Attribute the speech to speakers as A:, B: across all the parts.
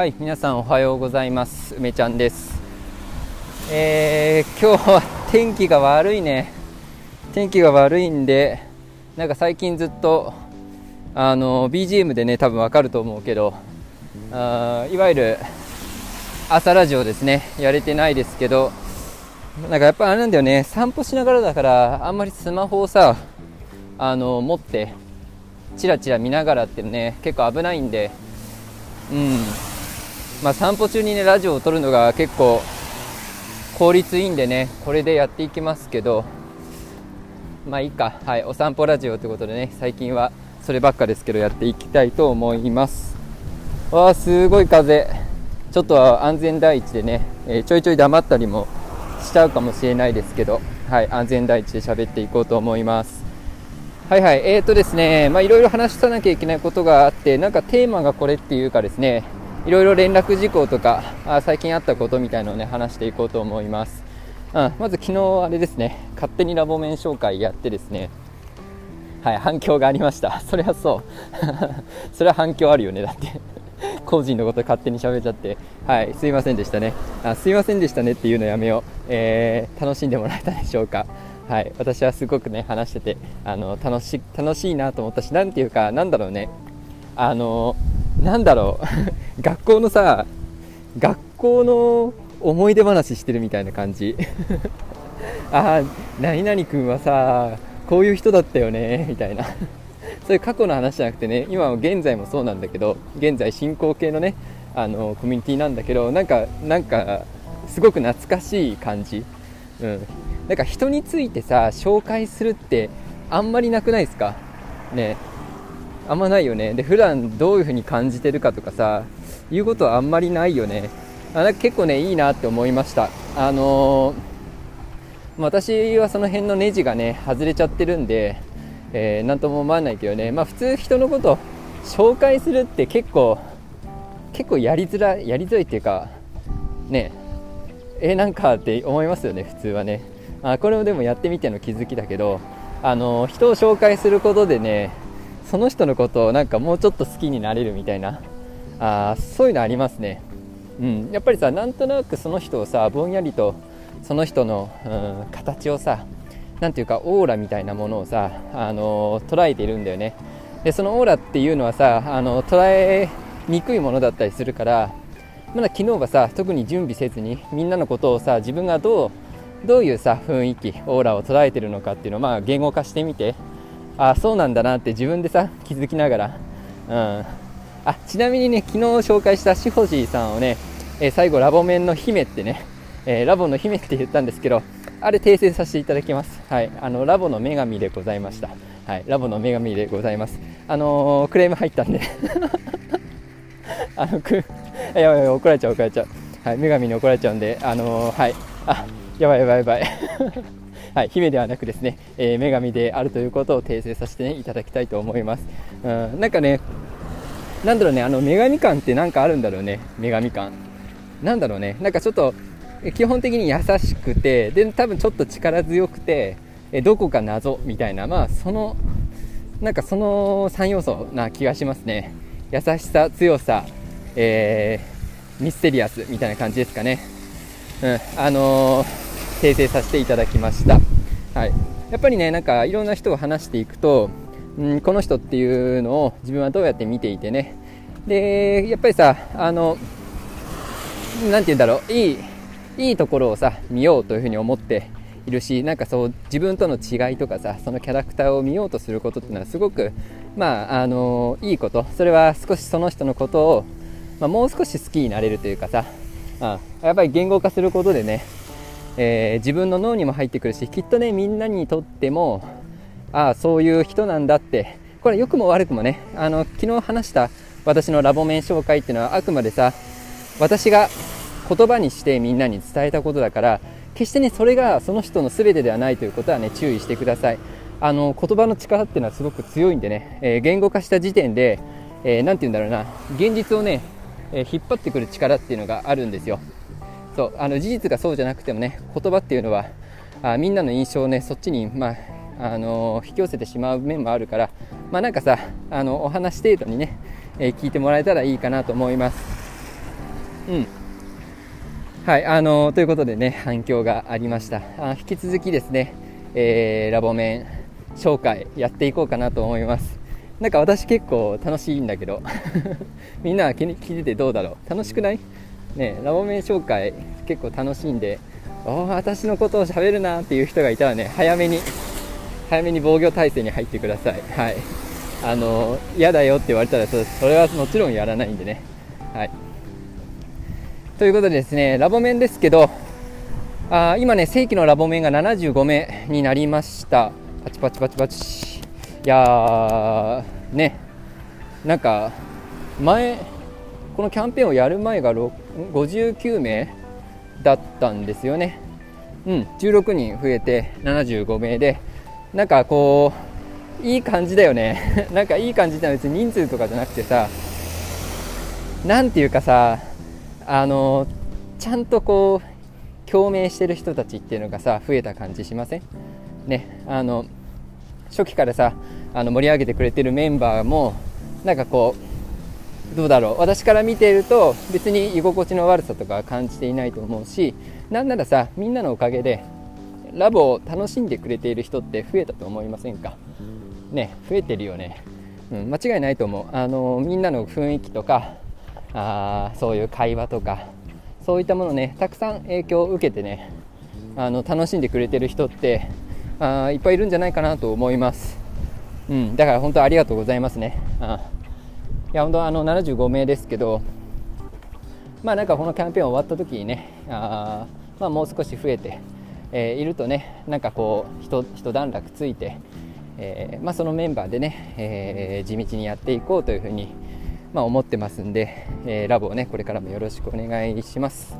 A: はい皆さんおはようございます。梅ちゃんです。えー、今日は天気が悪いね。天気が悪いんでなんか最近ずっとあの BGM でね多分わかると思うけどあいわゆる朝ラジオですね。やれてないですけどなんかやっぱあれなんだよね。散歩しながらだからあんまりスマホをさあの持ってチラチラ見ながらってね結構危ないんで。うん。まあ、散歩中にねラジオを撮るのが結構効率いいんでねこれでやっていきますけどまあいいか。はいお散歩ラジオということでね最近はそればっかですけどやっていきたいと思います。わあすごい風。ちょっと安全第一でね、えー、ちょいちょい黙ったりもしちゃうかもしれないですけどはい安全第一で喋っていこうと思います。はいはいえーとですねまあいろいろ話さなきゃいけないことがあってなんかテーマがこれっていうかですねいろいろ連絡事項とかあ最近あったことみたいのをね話していこうと思います、うん、まず昨日あれですね。勝手にラボ面紹介やってですね。はい反響がありました。それはそう。それは反響あるよね。だって個人のこと勝手に喋っちゃって。はいすいませんでしたね。あすいませんでしたね。っていうのやめよう、えー、楽しんでもらえたでしょうか。はい私はすごくね話しててあの楽し楽しいなと思ったしなんていうかなんだろうね。あのなんだろう。学校のさ学校の思い出話してるみたいな感じ。ああ何々君はさこういう人だったよねみたいな。そういう過去の話じゃなくてね今も現在もそうなんだけど現在進行形のねあのコミュニティなんだけどなんかなんかすごく懐かしい感じ。うん。なんか人についてさ紹介するってあんまりなくないですか？ね。あんまないよね。で普段どういう風に感じてるかとかさいうことはあんまりないよね。あなんか結構ねいいなって思いました。あのー、私はその辺のネジがね外れちゃってるんで、えー、なんとも思わないけどね。まあ普通人のこと紹介するって結構結構やりづらいやりづらいっていうかね。えなんかって思いますよね普通はね。あこれもでもやってみての気づきだけどあの人を紹介することでねその人のことをなんかもうちょっと好きになれるみたいな。あそういうのありますね、うん、やっぱりさなんとなくその人をさぼんやりとその人の、うん、形をさ何ていうかオーラみたいなものをさ、あの捉えているんだよね。でそのオーラっていうのはさあの捉えにくいものだったりするからまだ昨日はさ特に準備せずにみんなのことをさ自分がどうどういうさ雰囲気オーラを捉えてるのかっていうのをまあ言語化してみて。あそうなんだなって自分でさ気づきながら、うん、あちなみにね昨日紹介したしほじいさんをね、え、最後ラボ面の姫ってね、えー、ラボの姫って言ったんですけどあれ訂正させていただきます。はい。あのラボの女神でございました。はい。ラボの女神でございます。あのー、クレーム入ったんで。あのくやばいやばい怒られちゃう怒られちゃう。はい。女神に怒られちゃうんであのはい。あやばいやばいやばい。はい、姫ではなくですね、えー、女神であるということを訂正させて、ね、いただきたいと思います。うん、なんかね、なんだろうね、あの女神感ってなんかあるんだろうね、女神感。なんだろうね、なんかちょっと基本的に優しくて、で多分ちょっと力強くて、えどこか謎みたいな、まあその、なんかその3要素な気がしますね。優しさ、強さ、えー、ミステリアスみたいな感じですかね。うん、あのー訂正させていただきました。はい、やっぱりねなんかいろんな人を話していくと、うん、この人っていうのを自分はどうやって見ていてね。でやっぱりさあの何て言うんだろう。いいいいところをさ見ようというふうに思っているしなんかそう自分との違いとかさそのキャラクターを見ようとすることっていうのはすごくまああのいいこと。それは少しその人のことを、まあ、もう少し好きになれるというかさ、うん、やっぱり言語化することでねえー、自分の脳にも入ってくるしきっとねみんなにとってもああそういう人なんだって。これ良くも悪くもねあの昨日話した私のラボ面紹介っていうのはあくまでさ私が言葉にしてみんなに伝えたことだから決してねそれがその人の全てではないということはね注意してください。あの言葉の力っていうのはすごく強いんでね、えー、言語化した時点で何、えー、て言うんだろうな現実をね、え引っ張ってくる力っていうのがあるんですよ。そうあの事実がそうじゃなくてもね言葉っていうのはあみんなの印象をねそっちに、まああの引き寄せてしまう面もあるから、まあ、なんかさあのお話程度にね、えー、聞いてもらえたらいいかなと思います。うん。はいあのー、ということでね反響がありました。あ引き続きですね、えー、ラボ面紹介やっていこうかなと思います。なんか私結構楽しいんだけど みんなは聞いててどうだろう？楽しくない？ねラボ面紹介結構楽しんでお私のことをしゃべるなっていう人がいたらね早めに早めに防御体制に入ってください。はい。あの嫌だよって言われたらそれはもちろんやらないんでね。はい。ということでですねラボ面ですけどあ今ね正規のラボ面が75名になりました。パチパチパチパチ。いやーね。なんか前このキャンペーンをやる前が59名だったんですよね。うん16人増えて75名でなんかこういい感じだよね。なんかいい感じってのは別に人数とかじゃなくてさ何ていうかさあのちゃんとこう共鳴してる人たちっていうのがさ増えた感じしません？ねあの初期からさあの盛り上げてくれてるメンバーもなんかこうどうだろう。私から見ていると別に居心地の悪さとか感じていないと思うしなんならさみんなのおかげでラボを楽しんでくれている人って増えたと思いませんか？ね増えてるよね、うん、間違いないと思う。あのみんなの雰囲気とかあそういう会話とかそういったものねたくさん影響を受けてねあの楽しんでくれてる人ってあいっぱいいるんじゃないかなと思います、うん、だから本当ありがとうございますね。あいや本当あの75名ですけどまあなんかこのキャンペーン終わった時にねあ、まあ、もう少し増えてえー、いるとねなんかこう一段落ついて、えー、まあ、そのメンバーでね、えー、地道にやっていこうというふうに、まあ、思ってますんで、えラボをねこれからもよろしくお願いします。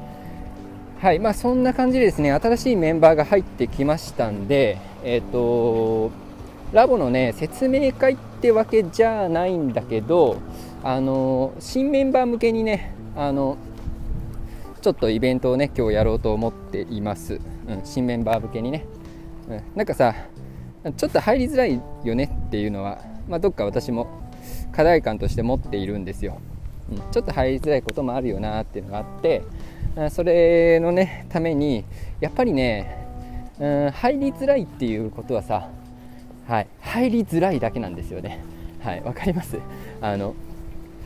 A: はいまあ、そんな感じでですね新しいメンバーが入ってきましたんで、えーと、ラボのね説明会ってわけじゃないんだけどあの新メンバー向けにねあのちょっとイベントをね今日やろうと思っています。うん、新メンバー向けにね、うん、なんかさちょっと入りづらいよねっていうのは、まあ、どっか私も課題感として持っているんですよ、うん、ちょっと入りづらいこともあるよなっていうのがあってそれのねためにやっぱりね、うん、入りづらいっていうことはさ、はい、入りづらいだけなんですよね。はいわかります？あの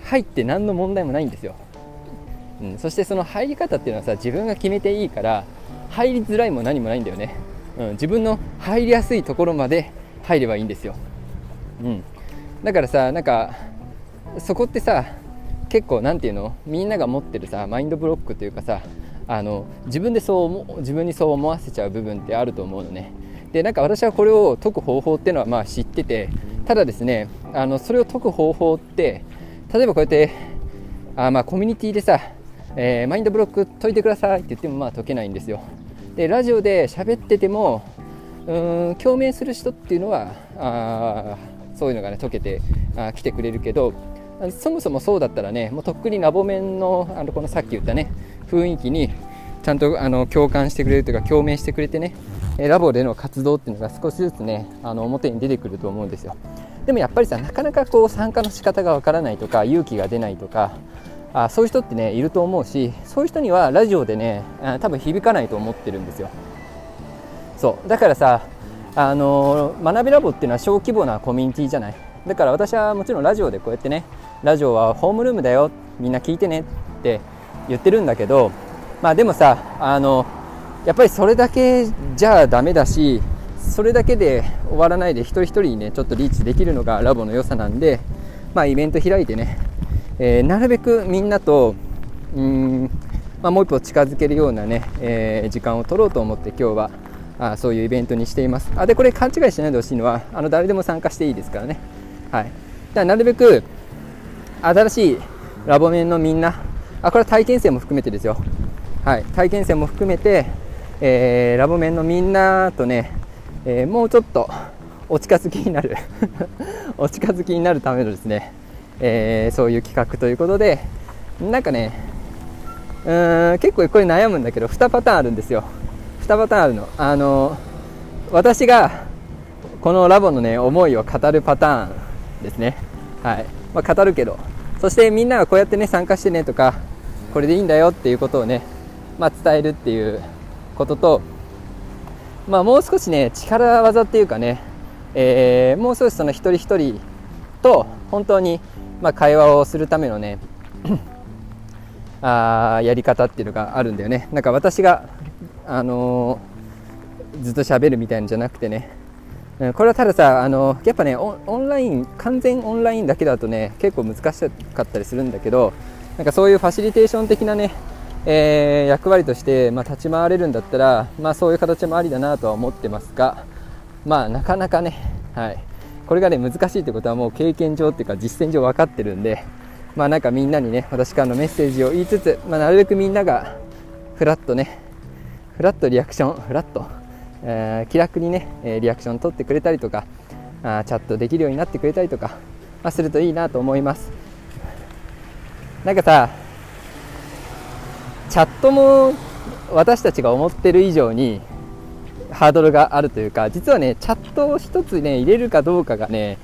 A: 入って何の問題もないんですよ、うん、そしてその入り方っていうのはさ自分が決めていいから入りづらいも何もないんだよね、うん、自分の入りやすいところまで入ればいいんですよ、うん、だからさなんかそこってさ結構何て言うの？みんなが持ってるさマインドブロックというかさあの自分でそう自分にそう思わせちゃう部分ってあると思うのね。でなんか私はこれを解く方法っていうのはまあ知っててただですねあのそれを解く方法って例えばこうやってあまあコミュニティでさ、えー、マインドブロック解いてくださいって言ってもまあ解けないんですよ。でラジオで喋っててもうん共鳴する人っていうのはあそういうのがね解けてあ来てくれるけどそもそもそうだったらねもうとっくにラボ面のあのこのさっき言ったね雰囲気にちゃんとあの共感してくれるというか共鳴してくれてねラボでの活動っていうのが少しずつねあの表に出てくると思うんですよ。でもやっぱりさなかなかこう参加の仕方がわからないとか勇気が出ないとかあそういう人ってねいると思うしそういう人にはラジオでね多分響かないと思ってるんですよ。そう。だからさあの学びラボっていうのは小規模なコミュニティじゃない。だから私はもちろんラジオでこうやってねラジオはホームルームだよみんな聞いてねって言ってるんだけどまあでもさあのやっぱりそれだけじゃダメだしそれだけで終わらないで一人一人にねちょっとリーチできるのがラボの良さなんでまあイベント開いてねえー、なるべくみんなとうん、まあ、もう一歩近づけるようなね、えー、時間を取ろうと思って今日はあそういうイベントにしています。あでこれ勘違いしないでほしいのはあの誰でも参加していいですからね。はい。だなるべく新しいラボ面のみんなあこれは体験生も含めてですよ。はい。体験生も含めて、えー、ラボ面のみんなとね、えー、もうちょっとお近づきになる お近づきになるためのですねえー、そういう企画ということでなんかねうーん結構これ悩むんだけど2パターンあるんですよ。2パターンあるの。あの私がこのラボのね思いを語るパターンですね。はい、まあ、語るけど。そしてみんながこうやってね参加してねとかこれでいいんだよっていうことをね、まあ、伝えるっていうことと、まあ、もう少しね力技っていうかね、えー、もう少しその一人一人と本当にまあ会話をするためのねあやり方っていうのがあるんだよね。なんか私が、あのー、ずっと喋るみたいなんじゃなくてね。これはたださ、あのやっぱねオンライン完全オンラインだけだとね結構難しかったりするんだけどなんかそういうファシリテーション的なね、えー、役割として、まあ、立ち回れるんだったら、まあ、そういう形もありだなとは思ってますが、まあ、なかなかね、はい、これがね難しいってことはもう経験上っていうか実践上分かってるんで、まあ、なんかみんなにね私からのメッセージを言いつつ、まあ、なるべくみんながフラットねフラットリアクションフラットえー、気楽にね、リアクション取ってくれたりとかあチャットできるようになってくれたりとか、まあ、するといいなと思います。なんかさチャットも私たちが思ってる以上にハードルがあるというか実はねチャットを1つね入れるかどうかがね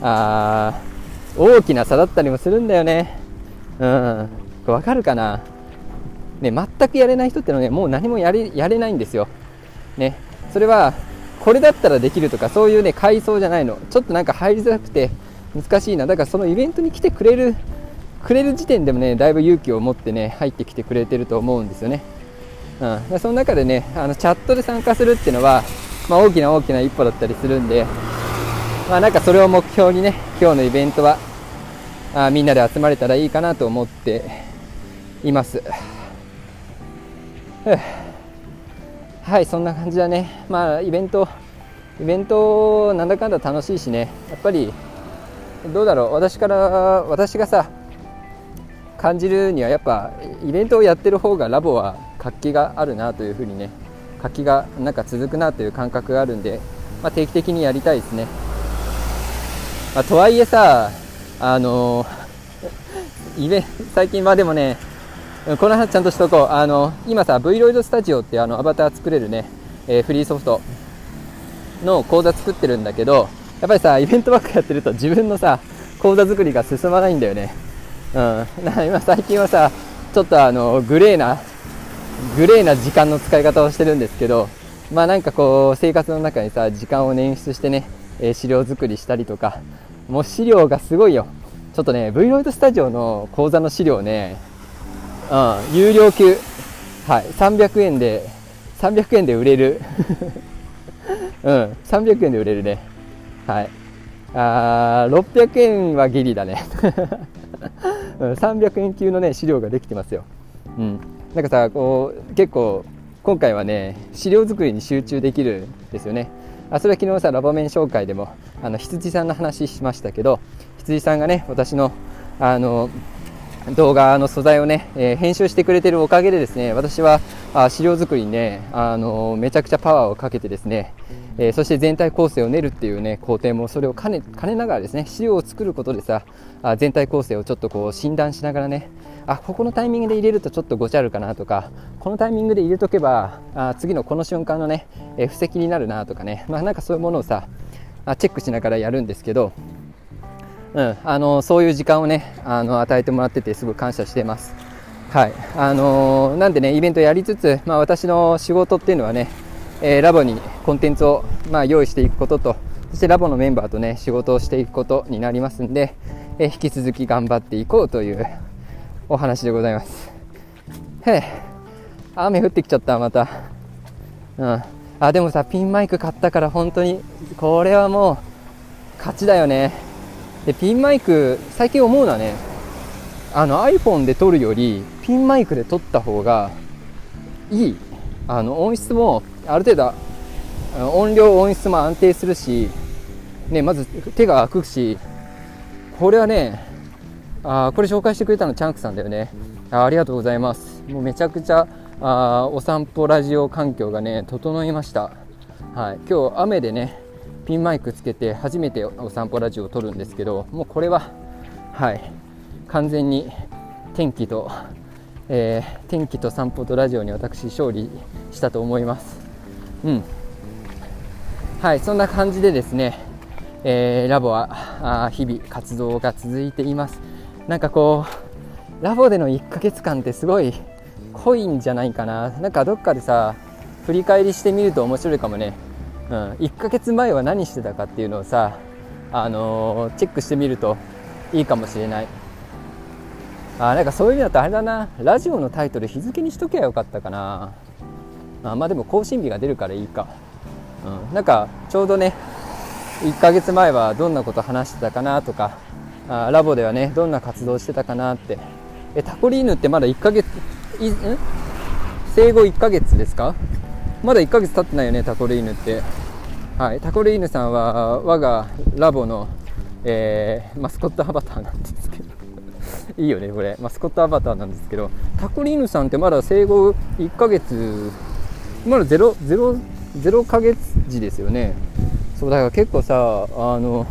A: あ大きな差だったりもするんだよね。うん。わかるかな？ね全くやれない人ってのはねもう何もやれやれないんですよ。ね。それはこれだったらできるとかそういうね階層じゃないの。ちょっとなんか入りづらくて難しいな。だからそのイベントに来てくれるくれる時点でもねだいぶ勇気を持ってね入ってきてくれてると思うんですよね、うん、その中でねあのチャットで参加するっていうのは、まあ、大きな大きな一歩だったりするんでまあなんかそれを目標にね今日のイベントはあみんなで集まれたらいいかなと思っています。はいそんな感じだね。まあイベントイベントなんだかんだ楽しいしね。やっぱりどうだろう。私から私がさ感じるにはやっぱイベントをやってる方がラボは活気があるなというふうにね活気がなんか続くなという感覚があるんで、まあ、定期的にやりたいですね、まあ、とはいえさあのイベ最近はでもねこの話ちゃんとしとこう。あの今さ V ロイドスタジオってあのアバター作れるね、えー、フリーソフトの講座作ってるんだけどやっぱりさイベントばっかやってると自分のさ講座作りが進まないんだよね。うん 今最近はさちょっとあのグレーなグレーな時間の使い方をしてるんですけどまあなんかこう生活の中にさ時間を捻出してね、え、資料作りしたりとかもう資料がすごいよちょっとね V ロイドスタジオの講座の資料ねうん、有料級、はい、300円で、300円で売れる。うん、300円で売れるね。はい。あー600円はギリだね。300円級のね、資料ができてますよ。うん。なんかさ、こう、結構、今回はね、資料作りに集中できるんですよね。あそれは昨日さ、ラボ面紹介でも、あの羊さんの話しましたけど、羊さんがね、私の、あの、動画の素材をね、えー、編集してくれてるおかげでですね私はあ資料作りにね、あの、めちゃくちゃパワーをかけてですね、えー、そして全体構成を練るっていうね工程もそれを兼ね兼ねながらですね資料を作ることでさあ全体構成をちょっとこう診断しながらねあここのタイミングで入れるとちょっとごちゃるかなとかこのタイミングで入れとけばあ次のこの瞬間のね、え布石になるなとかねまあなんかそういうものをさあチェックしながらやるんですけどうん、あのそういう時間をねあの与えてもらっててすごい感謝してます。はいあのなんでねイベントやりつつ、まあ、私の仕事っていうのはね、えー、ラボにコンテンツを、まあ、用意していくこととそしてラボのメンバーとね仕事をしていくことになりますんで、えー、引き続き頑張っていこうというお話でございます。へえ雨降ってきちゃったまた。うん、あでもさピンマイク買ったから本当にこれはもう勝ちだよね。でピンマイク最近思うのはねあの iPhone で撮るよりピンマイクで撮った方がいいあの音質もある程度音量音質も安定するし、ね、まず手が空くしこれはねあこれ紹介してくれたのチャンクさんだよね。あありがとうございます。もうめちゃくちゃあお散歩ラジオ環境がね整いました、はい、今日雨でねピンマイクつけて初めてお散歩ラジオを撮るんですけどもうこれははい。完全に天気と、えー、天気と散歩とラジオに私勝利したと思います。うん。はいそんな感じでですね、えー、ラボはあ日々活動が続いています。なんかこうラボでの1ヶ月間ってすごい濃いんじゃないかな。なんかどっかでさ振り返りしてみると面白いかもね、うん、1ヶ月前は何してたかっていうのをさ、あのー、チェックしてみるといいかもしれない。あなんかそういう意味だとあれだな。ラジオのタイトル日付にしとけばよかったかな。あまあでも更新日が出るからいいか、うん、なんかちょうどね1ヶ月前はどんなこと話してたかなとかあラボではねどんな活動してたかなって。えタコリーヌってまだ1ヶ月いん？生後1ヶ月ですか？まだ1ヶ月経ってないよねタコリーヌって。はい。タコリーヌさんは我がラボの、えー、マスコットアバターなんです。いいよねこれ。マスコットアバターなんですけどタコリーヌさんってまだ生後1ヶ月まだ 0, 0, 0ヶ月時ですよね。そうだから結構さあの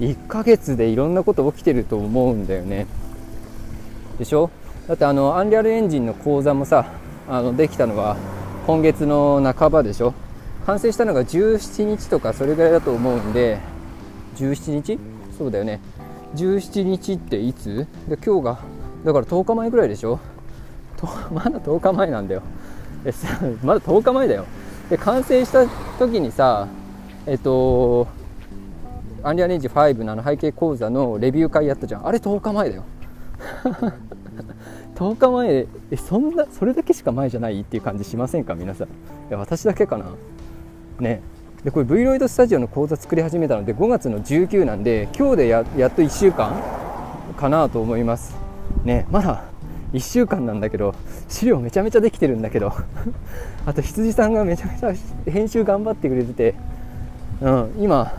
A: 1ヶ月でいろんなこと起きてると思うんだよね。でしょ？だってあのアンリアルエンジンの講座もさあのできたのは今月の半ばでしょ？完成したのが17日とかそれぐらいだと思うんで17日？そうだよね。17日っていつ？で今日がだから10日前ぐらいでしょ？まだ10日前なんだよ。まだ10日前だよ。で完成した時にさえっとアンリアレンジ5の背景講座のレビュー会やったじゃん。あれ10日前だよ。10日前えそんなそれだけしか前じゃない？っていう感じしませんか？皆さん。いや私だけかな。ね。でこれ V ロイドスタジオの講座作り始めたので5月の19なんで今日でややっと1週間かなと思います。ねまだ1週間なんだけど資料めちゃめちゃできてるんだけど。あと羊さんがめちゃめちゃ編集頑張ってくれてて、うん、今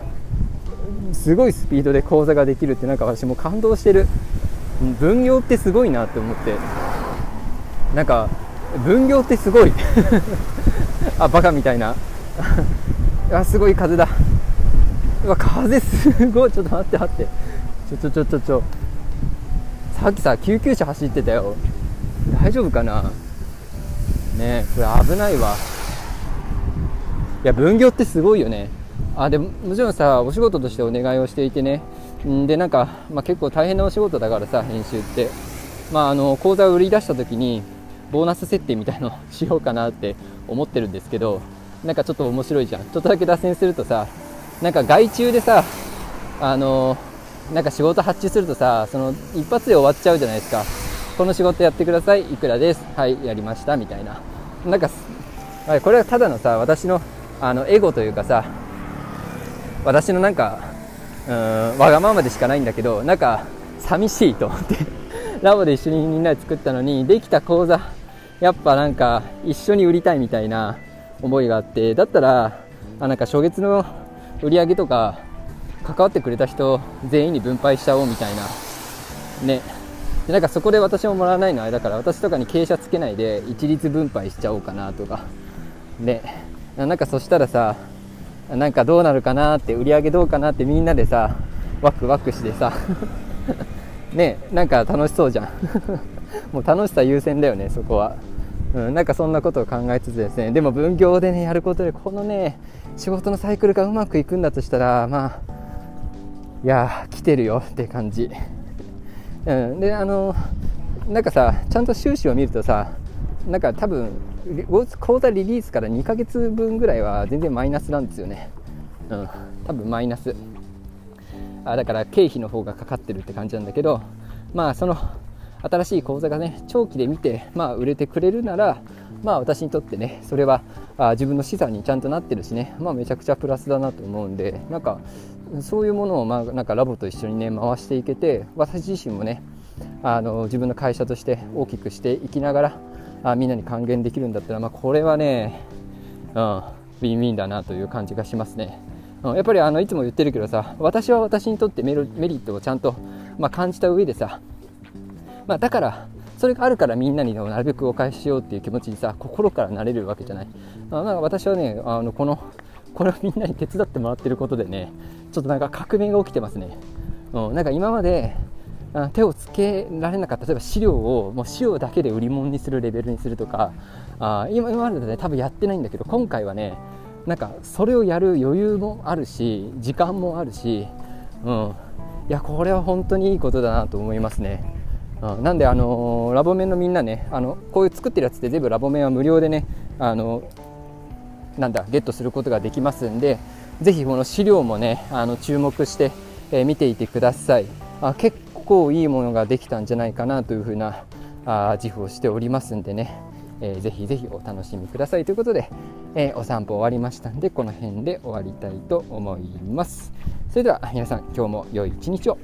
A: すごいスピードで講座ができるってなんか私も感動してる。分業ってすごいなって思って。なんか分業ってすごい。あバカみたいな。あすごい風だ。うわ風すごい。ちょっと待って待って。ちょちょちょちょちょ。さっきさ救急車走ってたよ。大丈夫かな？ねこれ危ないわ。いや分業ってすごいよね。あでももちろんさお仕事としてお願いをしていてね。んでなんか、まあ、結構大変なお仕事だからさ編集って、まあ、あの講座を売り出した時にボーナス設定みたいのをしようかなって思ってるんですけど。なんかちょっと面白いじゃん。ちょっとだけ脱線するとさなんか外注でさあのなんか仕事発注するとさその一発で終わっちゃうじゃないですか。この仕事やってくださいいくらです。はいやりましたみたいな。なんかこれはただのさ私のあのエゴというかさ私のなんかうんわがままでしかないんだけどなんか寂しいと思って ラボで一緒にみんなで作ったのにできた講座やっぱなんか一緒に売りたいみたいな。思いがあってだったらあなんか初月の売り上げとか関わってくれた人全員に分配しちゃおうみたいなね。でなんかそこで私ももらわないのはだから私とかに傾斜つけないで一律分配しちゃおうかなとかね。なんかそしたらさなんかどうなるかなって売り上げどうかなってみんなでさワクワクしてさ ね。なんか楽しそうじゃん。もう楽しさ優先だよねそこは、うん、なんかそんなことを考えつつですねでも分業でねやることでこのね仕事のサイクルがうまくいくんだとしたらまあいや来てるよって感じ、うん、であのなんかさちゃんと収支を見るとさなんか多分口座リリースから2ヶ月分ぐらいは全然マイナスなんですよね。うん多分マイナス。あだから経費の方がかかってるって感じなんだけどまあその新しい口座がね長期で見て、まあ、売れてくれるならまあ私にとってねそれはあ自分の資産にちゃんとなってるしねまあめちゃくちゃプラスだなと思うんでなんかそういうものをまあなんかラボと一緒にね回していけて私自身もねあの自分の会社として大きくしていきながらあみんなに還元できるんだったら、まあ、これはね、うん、ウィンウィンだなという感じがしますね。うん、やっぱりあのいつも言ってるけどさ私は私にとってメリットをちゃんと、まあ、感じた上でさ、まあ、だからそれがあるからみんなになるべくお返ししようっていう気持ちにさ心からなれるわけじゃない。あなんか私はねあのこのこれをみんなに手伝ってもらってることでねちょっとなんか革命が起きてますね。うん、なんか今まで手をつけられなかった例えば資料をもう資料だけで売り物にするレベルにするとかあ今今までね多分やってないんだけど今回はねなんかそれをやる余裕もあるし時間もあるし、うん、いやこれは本当にいいことだなと思いますね。うん、なんで、あのー、ラボ面のみんなねあのこういう作ってるやつって全部ラボ面は無料でねあのなんだゲットすることができますんでぜひこの資料もねあの注目して、えー、見ていてください。あ結構いいものができたんじゃないかなというふうなあ自負をしておりますんでね、えー、ぜひぜひお楽しみください。ということで、え、お散歩終わりましたんでこの辺で終わりたいと思います。それでは皆さん今日も良い一日を。